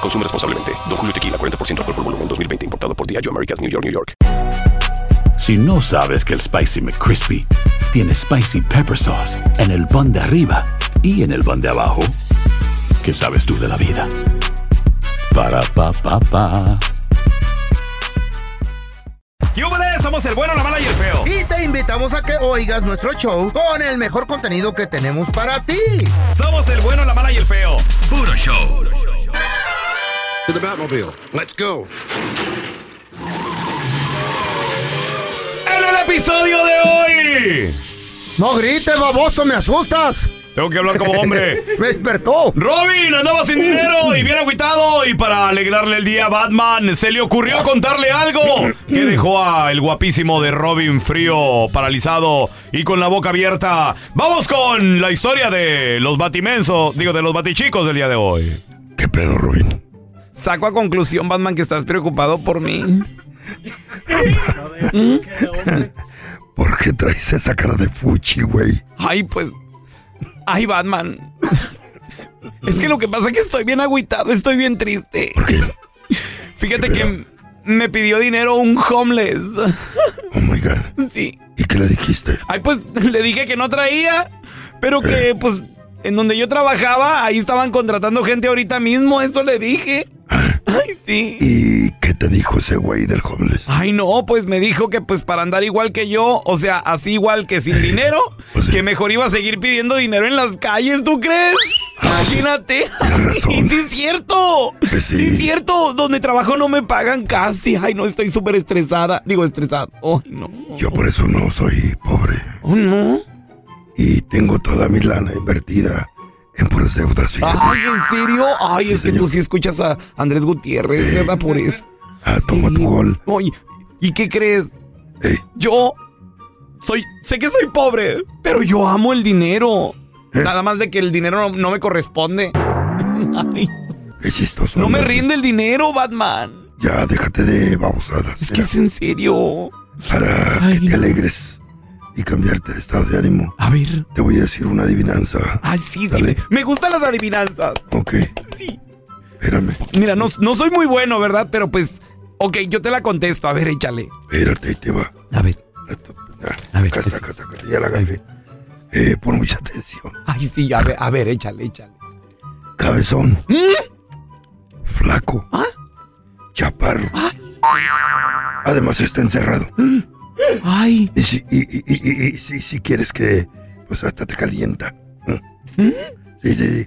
Consume responsablemente. Don Julio Tequila, 40% alcohol por volumen, 2020. Importado por Diageo Americas, New York, New York. Si no sabes que el Spicy McCrispy tiene Spicy Pepper Sauce en el pan de arriba y en el pan de abajo, ¿qué sabes tú de la vida? Para, pa, pa, pa. ¡Yúbales! Somos el bueno, la mala y el feo. Y te invitamos a que oigas nuestro show con el mejor contenido que tenemos para ti. Somos el bueno, la mala y el feo. Puro show. To the Batmobile. Let's go. En el episodio de hoy. No grites, baboso, me asustas. Tengo que hablar como hombre. Me despertó. Robin andaba sin dinero y bien agüitado. Y para alegrarle el día a Batman, se le ocurrió contarle algo que dejó a el guapísimo de Robin frío, paralizado y con la boca abierta. Vamos con la historia de los batimensos, digo, de los batichicos del día de hoy. ¿Qué pedo, Robin? Saco a conclusión, Batman, que estás preocupado por mí. ¿Por qué traes esa cara de fuchi, güey? Ay, pues. Ay, Batman. Es que lo que pasa es que estoy bien agüitado, estoy bien triste. ¿Por qué? Fíjate que me pidió dinero un homeless. Oh my God. Sí. ¿Y qué le dijiste? Ay, pues le dije que no traía, pero que pues en donde yo trabajaba, ahí estaban contratando gente ahorita mismo, eso le dije. Ay, sí. ¿Y qué te dijo ese güey del homeless? Ay, no, pues me dijo que pues para andar igual que yo, o sea, así igual que sin dinero, Pues sí. que mejor iba a seguir pidiendo dinero en las calles, ¿tú crees? Imagínate. Razón. Y sí es cierto. Pues sí. sí es cierto. Donde trabajo no me pagan casi. Ay, no, estoy súper estresada. Digo, estresada. Ay, no. Yo por eso no soy pobre. Oh, no. Y tengo toda mi lana invertida en puras deudas, fíjate. Ay, ¿en serio? Ay, Sí, es que señor. tú sí escuchas a Andrés Gutiérrez, ¿verdad? Por eso. Ah, toma Sí. tu gol. Oye, ¿y qué crees? Eh, Yo soy, sé que soy pobre, pero yo amo el dinero. ¿Eh? Nada más de que el dinero no, no me corresponde. Ay, qué chistoso. no me rinde el dinero, Batman. Ya, déjate de babosadas. Es que es en serio. Para Ay. que te alegres y cambiarte de estado de ánimo, A ver. te voy a decir una adivinanza. Ay, sí, sí. Dale. Me, gustan las adivinanzas. Ok, Sí. espérame. Mira, no, no soy muy bueno, ¿verdad? Pero pues, ok, yo te la contesto. A ver, échale. Espérate, ahí te va. A ver. Ah, A ver, está, acá está, ya la agarré. Eh, pon mucha atención. Ay, sí, a ver, a ver, échale, échale. Cabezón. ¿Mm? Flaco. ¿Ah? Chaparro. Además está encerrado. Ay. Y si, y, y- y- y- y si, si quieres que, pues hasta te calienta. ¿Mm? Sí, sí, sí.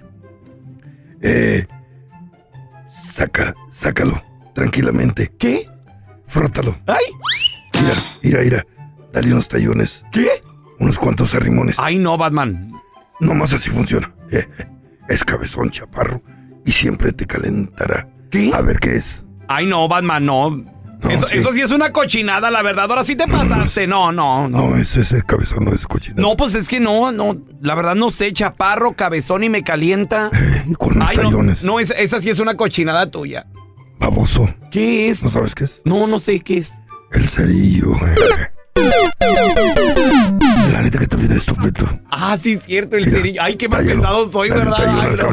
Eh, saca, sácalo, tranquilamente. ¿Qué? Frótalo. Ay. Mira, mira, mira. Dale unos tallones, ¿Qué? unos cuantos arrimones. Ay, no, Batman. Nomás así funciona. Eh, es cabezón, chaparro. Y siempre te calentará. ¿Qué? A ver qué es. Ay, no, Batman, no. Eso, sí. eso sí es una cochinada, la verdad. Ahora sí te pasaste. No, no, no. No, es ese cabezón, no es cochino. No, pues es que no, no. La verdad no sé, chaparro, cabezón y me calienta. Eh, con unos Ay, no. tallones. No, esa, esa sí es una cochinada tuya. Baboso. ¿Qué es? ¿No sabes qué es? No, no sé qué es. El cerillo. eh. La neta que también es estúpido. Ah, sí, es cierto, el Mira, cerillo. Ay, qué mal tállalo, pesado soy, ¿verdad? Ay, no.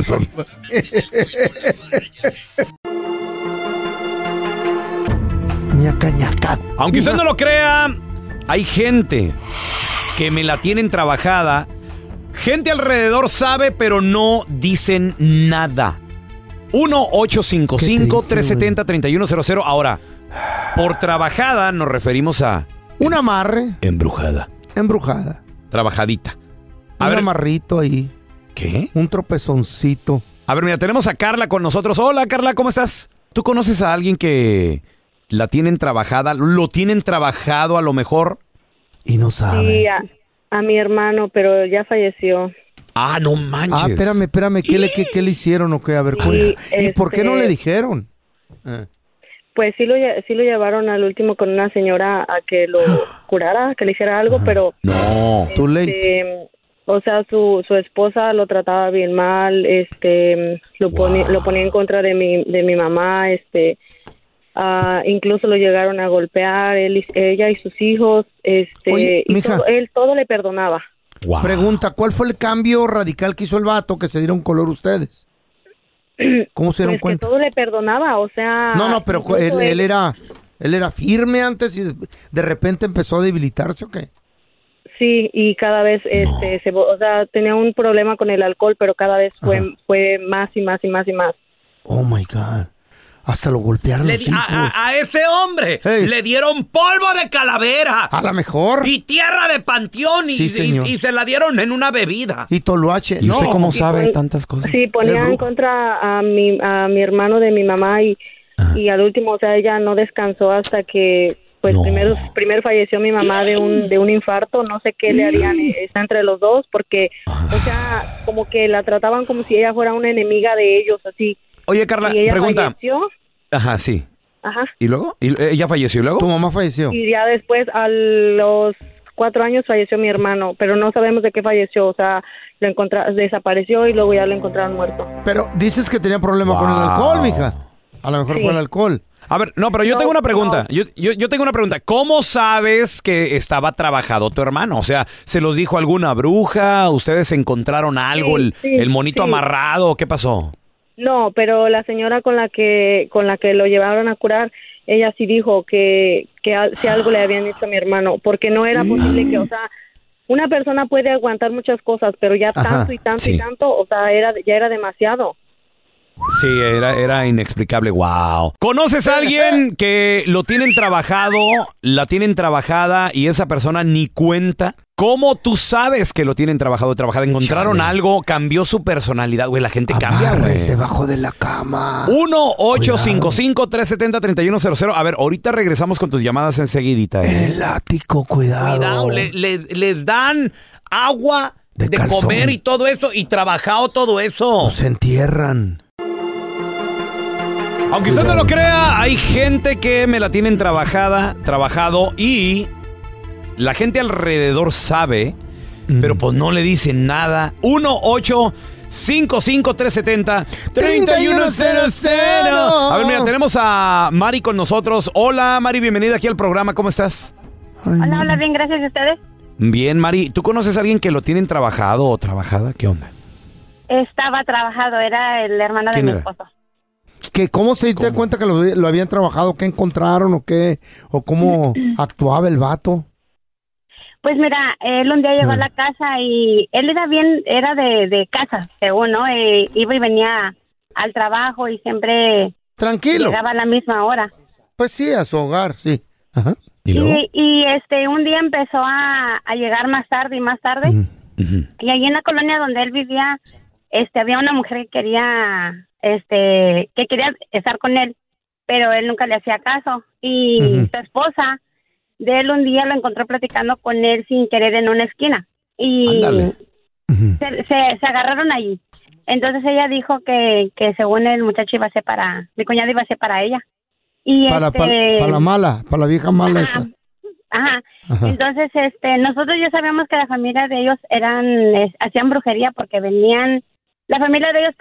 cabezón. ñaca, ñaca. Aunque usted no lo crea, hay gente que me la tienen trabajada. Gente alrededor sabe, pero no dicen nada. 1-855-370-3100. Ahora, Por trabajada nos referimos a Un amarre, embrujada, embrujada. trabajadita. A un ver, amarrito ahí. ¿qué? Un tropezoncito. A ver, mira, tenemos a Carla con nosotros. Hola, Carla, ¿cómo estás? ¿Tú conoces a alguien que la tienen trabajada, lo tienen trabajado a lo mejor? Y no sabe. Sí, a, a mi hermano, pero ya falleció. Ah, no manches. Ah, espérame, espérame. ¿Qué le, qué, qué le hicieron o qué? A ver, cuenta. ¿Y por qué no este- le dijeron? Eh. Pues sí lo, sí lo llevaron al último con una señora a que lo curara, que le hiciera algo, pero... No. Too late. este, o sea, su, su esposa lo trataba bien mal, este, lo, ponía, lo ponía en contra de mi, de mi mamá, este, ah, incluso lo llegaron a golpear, él, y- ella y sus hijos, este, Oye, y mija. todo- él todo le perdonaba. Wow. Pregunta, ¿cuál fue el cambio radical que hizo el vato que se dieron color ustedes? ¿Cómo se dieron Pues que cuenta? todo le perdonaba, o sea... No, no, pero él, él era él era firme antes y de repente empezó a debilitarse o qué? Sí, y cada vez, este, se, o sea, tenía un problema con el alcohol, pero cada vez fue, fue más y más y más y más. Oh my God. Hasta lo golpearon Le los di- a, hijos. a- a ese hombre Hey. le dieron polvo de calavera A lo mejor. y tierra de panteón y, Sí, y- señor. y se la dieron en una bebida. Y Toloache. ¿Y no. usted cómo sabe pon- tantas cosas? Sí, ponía Es en brujo. contra a mi, a mi hermano de mi mamá y, y al último, o sea, ella no descansó hasta que, pues, No. primero, primero falleció mi mamá de un, de un infarto, no sé qué le harían, eh, está entre los dos, porque, o sea, como que la trataban como si ella fuera una enemiga de ellos, así. Oye, Carla, y ella pregunta. falleció, Ajá, sí. ajá, ¿Y luego? ¿Y, ¿Ella falleció y luego? Tu mamá falleció. y ya después, a los cuatro años, falleció mi hermano, pero no sabemos de qué falleció, o sea, lo encontra desapareció y luego ya lo encontraron muerto. Pero dices que tenía problema con el alcohol, mija. A lo mejor Sí. fue el alcohol. A ver, no, pero yo No, tengo una pregunta. no. Yo, yo, yo tengo una pregunta. ¿Cómo sabes que estaba trabajado tu hermano? O sea, ¿se los dijo alguna bruja? ¿Ustedes encontraron algo? Sí, el, sí, el monito sí. amarrado? ¿Qué pasó? No, pero la señora con la que con la que lo llevaron a curar, ella sí dijo que que al- si algo le habían hecho a mi hermano, porque no era posible que, o sea, una persona puede aguantar muchas cosas, pero ya Ajá, tanto y tanto sí. y tanto, o sea, era ya era demasiado. Sí, era, era inexplicable. Wow. ¿Conoces a alguien que lo tienen trabajado, la tienen trabajada y esa persona ni cuenta? ¿Cómo tú sabes que lo tienen trabajado, trabajada? ¿Encontraron Chale. algo? ¿Cambió su personalidad? Güey, la gente cambia, Amarres güey. debajo de la cama. 1-855-370-3100. A ver, ahorita regresamos con tus llamadas enseguidita. En ¿eh? el ático, cuidado. Cuidado, le- le- les dan agua De de, calzón. comer y todo eso y trabajado todo eso. Se entierran. Aunque usted no lo crea, hay gente que me la tienen trabajada, trabajado y la gente alrededor sabe, pero pues no le dicen nada. 1 8 55 370 3100 A ver, mira, tenemos a Mari con nosotros. Hola, Mari, bienvenida aquí al programa. ¿Cómo estás? Hola, hola, bien, gracias a ustedes. Bien, Mari. ¿Tú conoces a alguien que lo tienen trabajado o trabajada? ¿Qué onda? Estaba trabajado, era el hermano ¿Quién era? ¿Que ¿Cómo se dio cuenta que lo, lo habían trabajado? ¿Qué encontraron o qué? ¿O cómo actuaba el vato? Pues mira, él un día llegó Mm. a la casa y él era bien, era de, de casa, según, ¿no? Eh, iba y venía al trabajo y siempre Tranquilo. llegaba a la misma hora. Pues sí, a su hogar, sí. Ajá. ¿Y? Y, y, este, un día empezó a, a llegar más tarde y más tarde. Y allí en la colonia donde él vivía, este, había una mujer que quería, este, que quería estar con él, pero él nunca le hacía caso. Y su esposa de él un día lo encontró platicando con él sin querer en una esquina. Y se, se, se agarraron allí. Entonces ella dijo que, que según el muchacho iba a ser para, mi cuñado iba a ser para ella. Y Para, este, para, para la mala, para la vieja mala Ajá. esa. Ajá. Ajá. Entonces, este, nosotros ya sabíamos que la familia de ellos eran, hacían brujería porque venían, la familia de ellos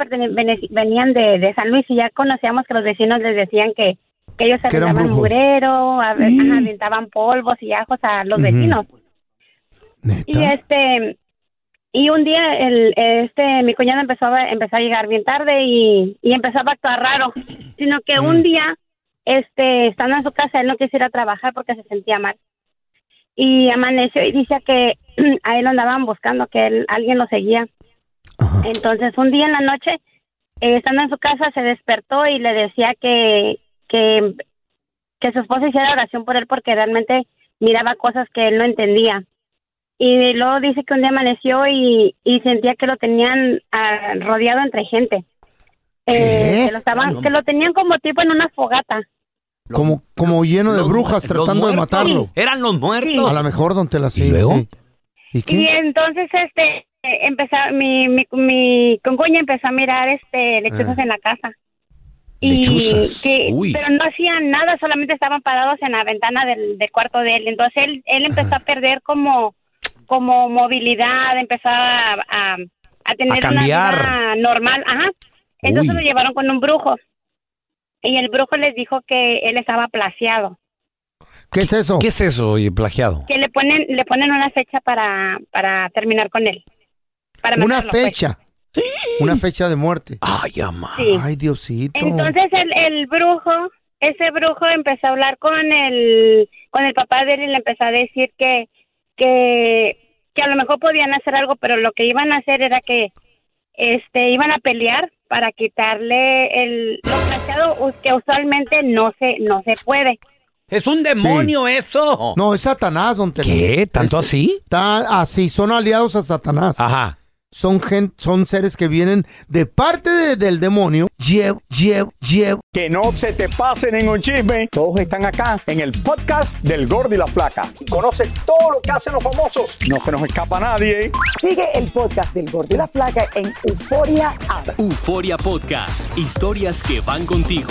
venían de, de San Luis y ya conocíamos que los vecinos les decían que, que ellos Que aventaban mugrero, a ver, Mm. ajá, aventaban polvos y ajos a los vecinos. Y este, y un día el, este, mi cuñado empezó a, empezó a llegar bien tarde y, y empezaba a actuar raro, sino que Mm. un día, este, estando en su casa, él no quiso ir a trabajar porque se sentía mal. Y amaneció y dice que a él lo andaban buscando, que él, alguien lo seguía. Ajá. Entonces, un día en la noche, eh, estando en su casa, se despertó y le decía que, que que su esposa hiciera oración por él porque realmente miraba cosas que él no entendía. Y luego dice que un día amaneció y, y sentía que lo tenían ah, rodeado entre gente. Eh, que, lo estaban, que lo tenían como tipo en una fogata. Como, como lleno de brujas tratando de matarlo. Eran los muertos. A lo mejor, don Tela, sí, ¿Y luego? sí. ¿Y Y qué? entonces, este, eh, empezó, mi, mi, mi concuña empezó a mirar, este, lechuzas Ah. en la casa. Y Lechuzas, que- uy. pero no hacían nada, solamente estaban parados en la ventana del, del cuarto de él. Entonces él, él empezó a perder como, como movilidad, empezó a, a, a tener A una vida normal, ajá. Entonces Uy. lo llevaron con un brujo. Y el brujo les dijo que él estaba plaseado. ¿Qué es eso? ¿Qué es eso, oye, plagiado? que le ponen le ponen una fecha para para terminar con él para Una pues. fecha. Una fecha de muerte. Ay. Sí. Ay, Diosito. entonces el, el brujo ese brujo empezó a hablar con el con el papá de él y le empezó a decir que que que a lo mejor podían hacer algo pero lo que iban a hacer era que este iban a pelear para quitarle el lo plateado us- que usualmente no se no se puede Es un demonio eso. No, es Satanás, don Tela. ¿Qué? ¿Tanto Es- así? Está así, son aliados a Satanás. Ajá. Son gen- son seres que vienen de parte de- del demonio. Llev, llev, llev. Que no se te pasen en un chisme. Todos están acá en el podcast del Gordi y la Flaca. Y conoce todo lo que hacen los famosos. No se nos escapa nadie. Sigue el podcast del Gordo y la Flaca en Euforia App. Euforia Podcast, historias que van contigo.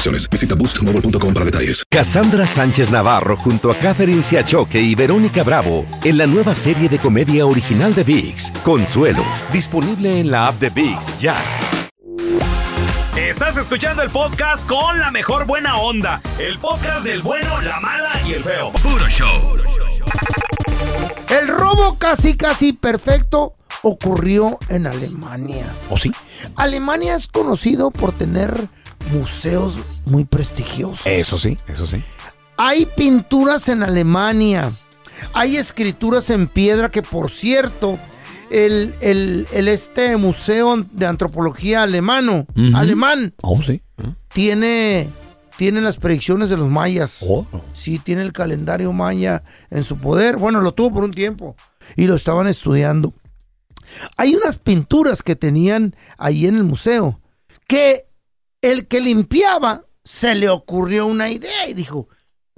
Visita boostmobile.com para detalles. Cassandra Sánchez Navarro junto a Catherine Siachoque y Verónica Bravo en la nueva serie de comedia original de VIX, Consuelo, disponible en la app de VIX ya. Estás escuchando el podcast con la mejor buena onda. El podcast del bueno, la mala y el feo. Puro show. El robo casi casi perfecto ocurrió en Alemania. ¿O sí? Alemania es conocido por tener museos muy prestigiosos. Eso sí, eso sí. Hay pinturas en Alemania. Hay escrituras en piedra que, por cierto, el, el- el este museo de antropología alemano, alemán, Oh, sí. tiene, tiene las predicciones de los mayas. Oh. Sí, tiene el calendario maya en su poder. Bueno, lo tuvo por un tiempo y lo estaban estudiando. Hay unas pinturas que tenían ahí en el museo que el que limpiaba se le ocurrió una idea y dijo,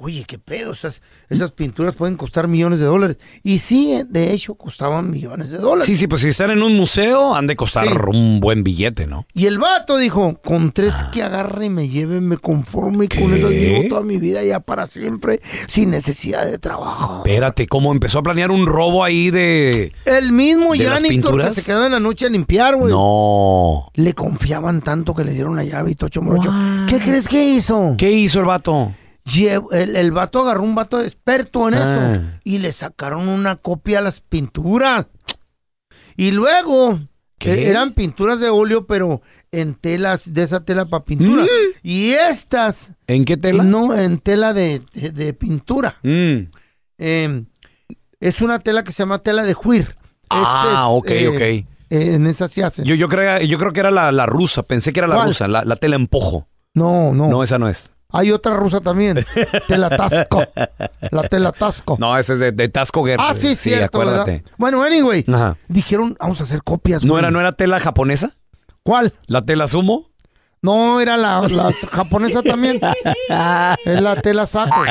oye, qué pedo, esas, esas pinturas pueden costar millones de dólares. Y sí, de hecho, costaban millones de dólares. Sí, sí, pues si están en un museo han de costar Sí. un buen billete, ¿no? Y el vato dijo, con tres que agarre y me lleve, me conforme y con esas vivo toda mi vida ya para siempre, sin necesidad de trabajo. Espérate, ¿cómo empezó a planear un robo ahí de... El mismo ¿De las janitor que se quedó en la noche a limpiar, güey. No. Le confiaban tanto que le dieron la llave y tocho morocho. ¿Qué crees que hizo? ¿Qué hizo el vato? El, el vato agarró un vato experto en Ah. eso y le sacaron una copia a las pinturas. Y luego eh, eran pinturas de óleo, pero en telas, de esa tela para pintura. Y estas, ¿En qué tela? no, en tela de, de- de pintura. Mm. Eh, es una tela que se llama tela de juir. Ah, ok, es, ok. eh, eh, en esa se hace. Yo, yo, creo, yo creo que era la, la rusa, pensé que era la ¿Cuál? rusa, la, la tela empojo. No, no. No, esa no es. Hay otra rusa también. Telatasco. La telatasco. No, esa es de, de Tasco Gerse. Ah, sí, cierto, acuérdate. ¿verdad? Bueno, anyway. Ajá. Dijeron, vamos a hacer copias. ¿No güey. era, ¿No era tela japonesa? ¿Cuál? ¿La tela sumo? No, era la, la japonesa también. Es la tela saco.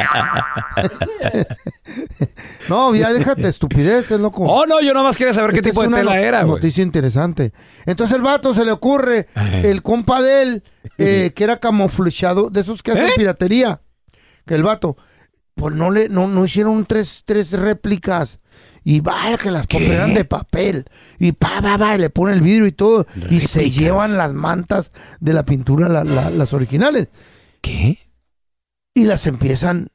no, ya déjate estupideces, loco. Oh, no, yo nomás quería saber qué tipo de una tela era, güey. Noticia interesante. Entonces el vato se le ocurre, el compa de él, eh, que era camuflado, de esos que hacen ¿Eh? piratería. Que el vato, pues no le, no, no hicieron tres, tres réplicas. Y vaya que las eran de papel. Y pa, va, va, y le pone el vidrio y todo. Y se llevan las mantas de la pintura, la- la- las originales. ¿Qué? Y las empiezan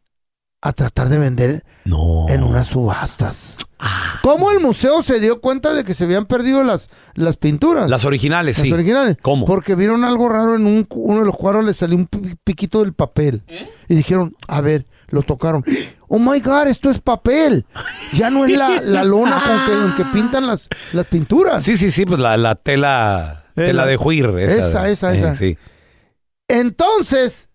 a tratar de vender en unas subastas. Ah. ¿Cómo el museo se dio cuenta de que se habían perdido las, las pinturas? Las originales, Las sí. originales. ¿Cómo? Porque vieron algo raro en un, uno de los cuadros, le salió un pi- piquito del papel. ¿Eh? Y dijeron, a ver, lo tocaron. Oh my God, esto es papel. Ya no es la, la lona con que, pintan las, las pinturas. Sí, sí, sí, pues la, la tela, Eh, tela la- de juir. Esa, esa, esa, Eh, esa. sí. Entonces,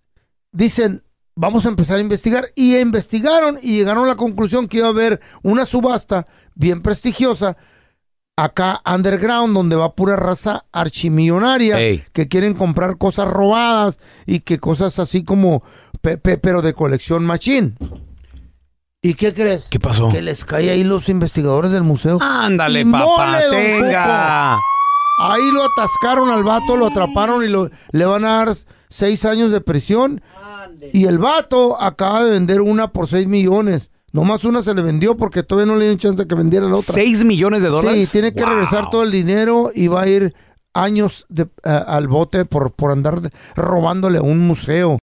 dicen, vamos a empezar a investigar. Y investigaron y llegaron a la conclusión que iba a haber una subasta bien prestigiosa acá underground, donde va pura raza archimillonaria Ey. que quieren comprar cosas robadas y que cosas así como, pe- pe- pero de colección machín. ¿Y qué crees? ¿Qué pasó? Que les cae ahí los investigadores del museo. Ándale, Y papá, mole, tenga. Ahí lo atascaron al vato, lo atraparon y lo, le van a dar seis años de prisión. Y el vato acaba de vender una por seis millones. Nomás una se le vendió porque todavía no le dieron chance de que vendiera la otra. ¿Seis millones de dólares? Sí, tiene que Wow. regresar todo el dinero y va a ir años de- a- al bote por, por andar robándole a un museo.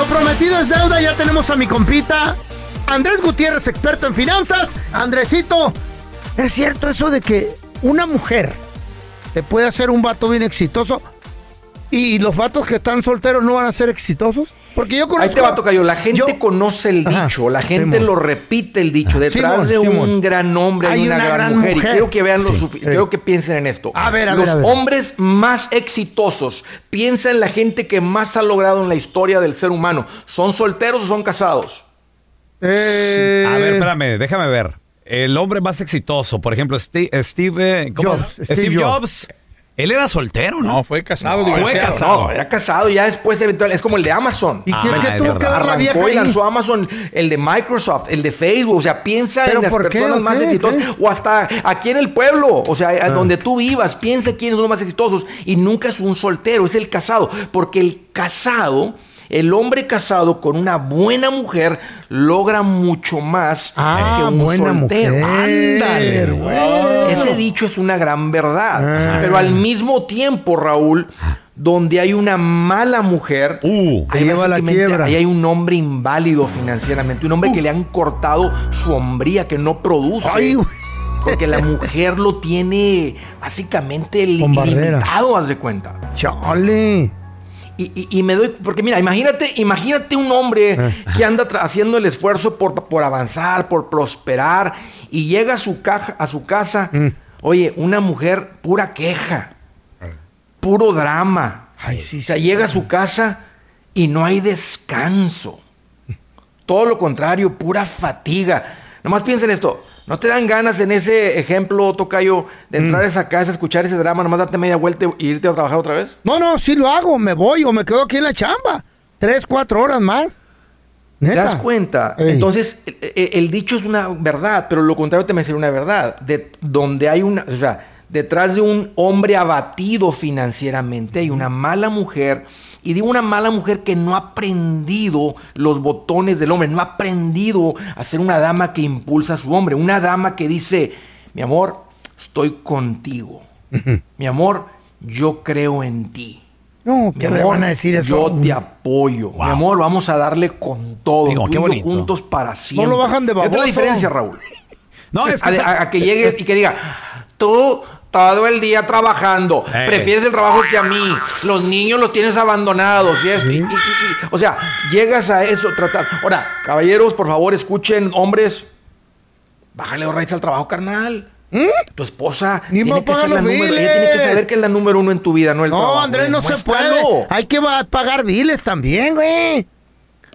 Lo prometido es deuda, ya tenemos a mi compita Andrés Gutiérrez, experto en finanzas. Andresito, ¿es cierto eso de que una mujer te puede hacer un vato bien exitoso y los vatos que están solteros no van a ser exitosos? Porque yo conozco... Ahí te va, Tocayo. La gente yo- conoce el Ajá, dicho, la gente Simón. lo repite el dicho. Detrás Simón, de un Simón. gran hombre hay, Hay una, una gran, gran mujer. Y quiero que vean lo Sí. sufi- quiero que piensen en esto. A ver, a Los ver, a ver. hombres más exitosos, piensa en la gente que más ha logrado en la historia del ser humano. ¿Son solteros o son casados? Eh, A ver, espérame, déjame ver. El hombre más exitoso, por ejemplo, Steve, Steve, eh, ¿cómo? Jobs, Steve, Steve Jobs. Él era soltero, ¿no? No, fue casado. No, fue casado. No, era casado, ya después eventual, es como el de Amazon. ¿Y qué, Ah, qué tuvo que ver la vieja y lanzó Amazon, el de Microsoft, el de Facebook, o sea, piensa ¿Pero en las qué, personas más qué, exitosas, qué? o hasta aquí en el pueblo, o sea, Ah. donde tú vivas, piensa quiénes son los más exitosos, y nunca es un soltero, es el casado, porque el casado, el hombre casado con una buena mujer, logra mucho más Ah, que un buena soltero. mujer. Ándale, güey. Ese dicho es una gran verdad, Ah. pero al mismo tiempo, Raúl, donde hay una mala mujer, Uh, Ahí lleva la quiebra. Ahí hay un hombre inválido financieramente, un hombre que le han cortado su hombría, que no produce. Ay, güey. porque la mujer lo tiene básicamente Con barrera. limitado, haz de cuenta. Chale. Y, y- y me doy, porque mira, imagínate, imagínate un hombre Eh. que anda haciendo el esfuerzo por, por avanzar, por prosperar, y llega a su, caja, a su casa, Mm. oye, una mujer pura queja, puro drama. Ay, sí, O sea, sí. llega a su casa y no hay descanso. Todo lo contrario, pura fatiga. Nomás piensa en esto. ¿No te dan ganas en ese ejemplo, Tocayo, de Mm. entrar a esa casa, escuchar ese drama, nomás darte media vuelta y irte a trabajar otra vez? No, no, sí lo hago, me voy o me quedo aquí en la chamba. Tres, cuatro horas más. ¿Te das cuenta? Ey. Entonces, el, el- el dicho es una verdad, pero lo contrario también sería una verdad. De, donde hay una, o sea, detrás de un hombre abatido financieramente hay una mala mujer. Y digo una mala mujer que no ha aprendido los botones del hombre, no ha aprendido a ser una dama que impulsa a su hombre, una dama que dice, mi amor, estoy contigo. Mi amor, yo creo en ti. No, ¿qué amor, van a decir eso? Yo te apoyo. Mi amor, vamos a darle con todo. Digo, tú qué y yo juntos para siempre. lo bajan de Esta es la baboso. diferencia, Raúl. No, es A, que... a- a que llegue y que diga, tú todo el día trabajando, Eh. prefieres el trabajo que a mí, los niños los tienes abandonados y y- y- o sea, llegas a eso, tratar. Ahora, caballeros, por favor, escuchen, hombres, bájale los raíces al trabajo, carnal. Tu esposa ¿Mm? Ni tiene que ser la número, ella tiene que saber que es la número uno en tu vida, no el No, trabajo. Andrés, no se puede. Hay que pagar biles también, güey.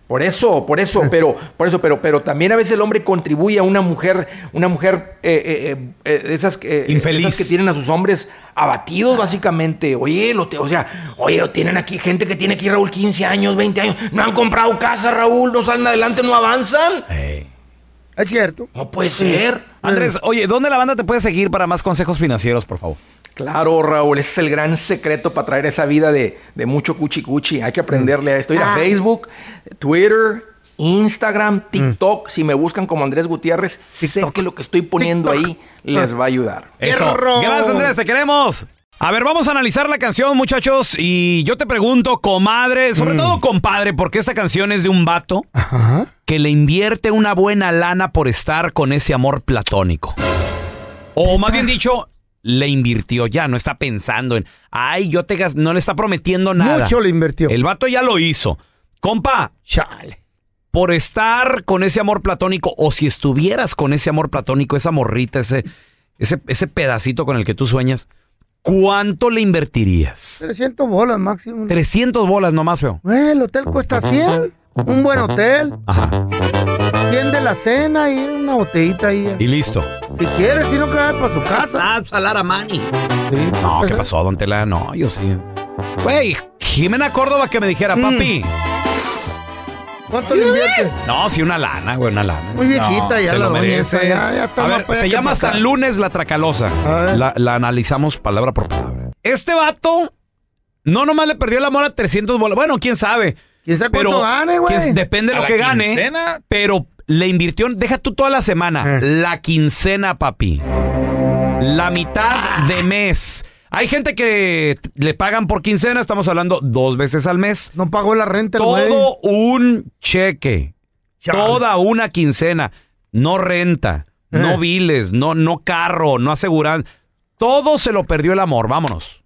Por eso, por eso, pero, por eso, pero, pero también a veces el hombre contribuye a una mujer, una mujer eh, eh, eh, eh, esas, eh, Infeliz. esas que tienen a sus hombres abatidos básicamente. Oye, lo te- o sea, oye, lo tienen aquí gente que tiene aquí Raúl 15 años, 20 años, no han comprado casa, Raúl, no salen adelante, no avanzan. Es cierto. No puede ser. Andrés, oye, ¿dónde la banda te puede seguir para más consejos financieros, por favor? Claro, Raúl, ese es el gran secreto para traer esa vida de, de mucho cuchi cuchi. Hay que aprenderle a esto. Ir a Facebook, Twitter, Instagram, TikTok. Si me buscan como Andrés Gutiérrez, sé que lo que estoy poniendo ahí les va a ayudar. Eso. Gracias, Andrés, te queremos. A ver, vamos a analizar la canción, muchachos. Y yo te pregunto, comadre, sobre todo compadre, porque esta canción es de un vato que le invierte una buena lana por estar con ese amor platónico. O más bien dicho, le invirtió ya, no está pensando en, ay, yo te gas-", no le está prometiendo nada. Mucho le invirtió. El vato ya lo hizo. Compa, por estar con ese amor platónico, o si estuvieras con ese amor platónico, esa morrita, ese, ese, ese pedacito con el que tú sueñas, ¿cuánto le invertirías? 300 bolas máximo. 300 bolas nomás, feo. Eh, el hotel cuesta 100. Un buen hotel. 100 de la cena y una botellita ahí. Y listo. Si quieres, si no, que vaya para su casa. Ah, salar a Manny. No, ¿qué pasó, don Tela? No, yo sí. Güey, Jimena Córdoba que me dijera, papi. ¿Cuánto le inviertes? No, sí, una lana, güey, una lana. Muy viejita ya se la lo doña merece. esa, ya- ya está a más ver, para allá se que llama para acá. San Lunes la Tracalosa. La, la analizamos palabra por palabra. Este vato no nomás le perdió el amor a 300 bolas. Bueno, quién sabe. ¿Quién sabe Pero cuánto gane, güey? Depende de ¿A lo la que gane. quincena? Pero le invirtió, deja tú toda la semana. Eh. La quincena, papi. La mitad de mes. Hay gente que le pagan por quincena, estamos hablando dos veces al mes. No pagó la renta el. Todo un cheque. Toda una quincena. No renta, Eh. no biles, no, no carro, no aseguran. Todo se lo perdió el amor. Vámonos.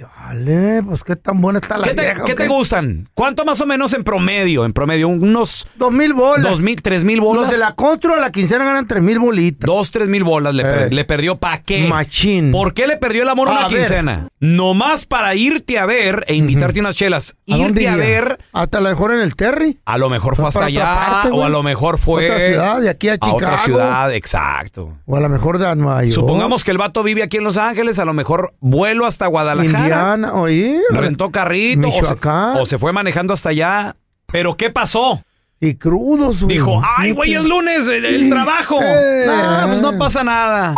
Chale, pues qué tan buena está la ¿Qué te, vieja, qué ¿o te gustan? ¿Cuánto más o menos en promedio? En promedio, unos Dos mil bolas. dos mil, tres mil bolas. Los de la Contro a la quincena ganan tres mil bolitas. Dos, tres mil bolas le, per- Eh. le perdió. ¿Para qué? Machín. ¿Por qué le perdió el amor A una ver. quincena? Nomás para irte a ver e invitarte unas chelas. ¿A dónde Irte a iría? ver, Hasta a lo mejor en el Terry. a lo mejor fue hasta para otra allá, parte, o güey. a lo mejor fue Otra ciudad, de aquí a otra Chicago. ciudad, exacto. O a lo mejor de Nueva York. Supongamos que el vato vive aquí en Los Ángeles, a lo mejor vuelo hasta Guadalajara. Oye. Rentó carrito o se, Michoacán. o se fue manejando hasta allá. ¿Pero qué pasó? Y crudos, güey. Dijo, ay, güey, es lunes, el, el trabajo. Eh. No, pues no pasa nada.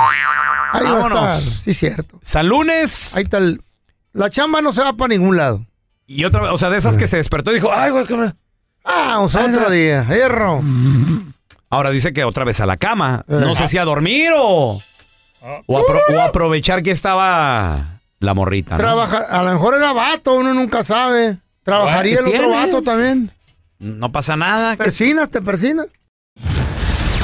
Ahí va a Vámonos. estar. Sí, cierto. San Lunes. Ahí está el... La chamba no se va para ningún lado. Y otra vez, o sea, de esas que se despertó y dijo, ay, güey, qué me-". Ah, o sea, otro día. Hierro. Ahora dice que otra vez a la cama. Eh. No sé si a dormir o, o, apro- o aprovechar que estaba la morrita. ¿no? Trabaja, a lo mejor era vato, uno nunca sabe. Trabajaría el ¿Qué otro tiene? vato también. No pasa nada. Persinas, te persinas.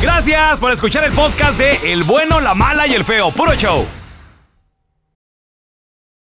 Gracias por escuchar el podcast de El Bueno, la Mala y el Feo. Puro show.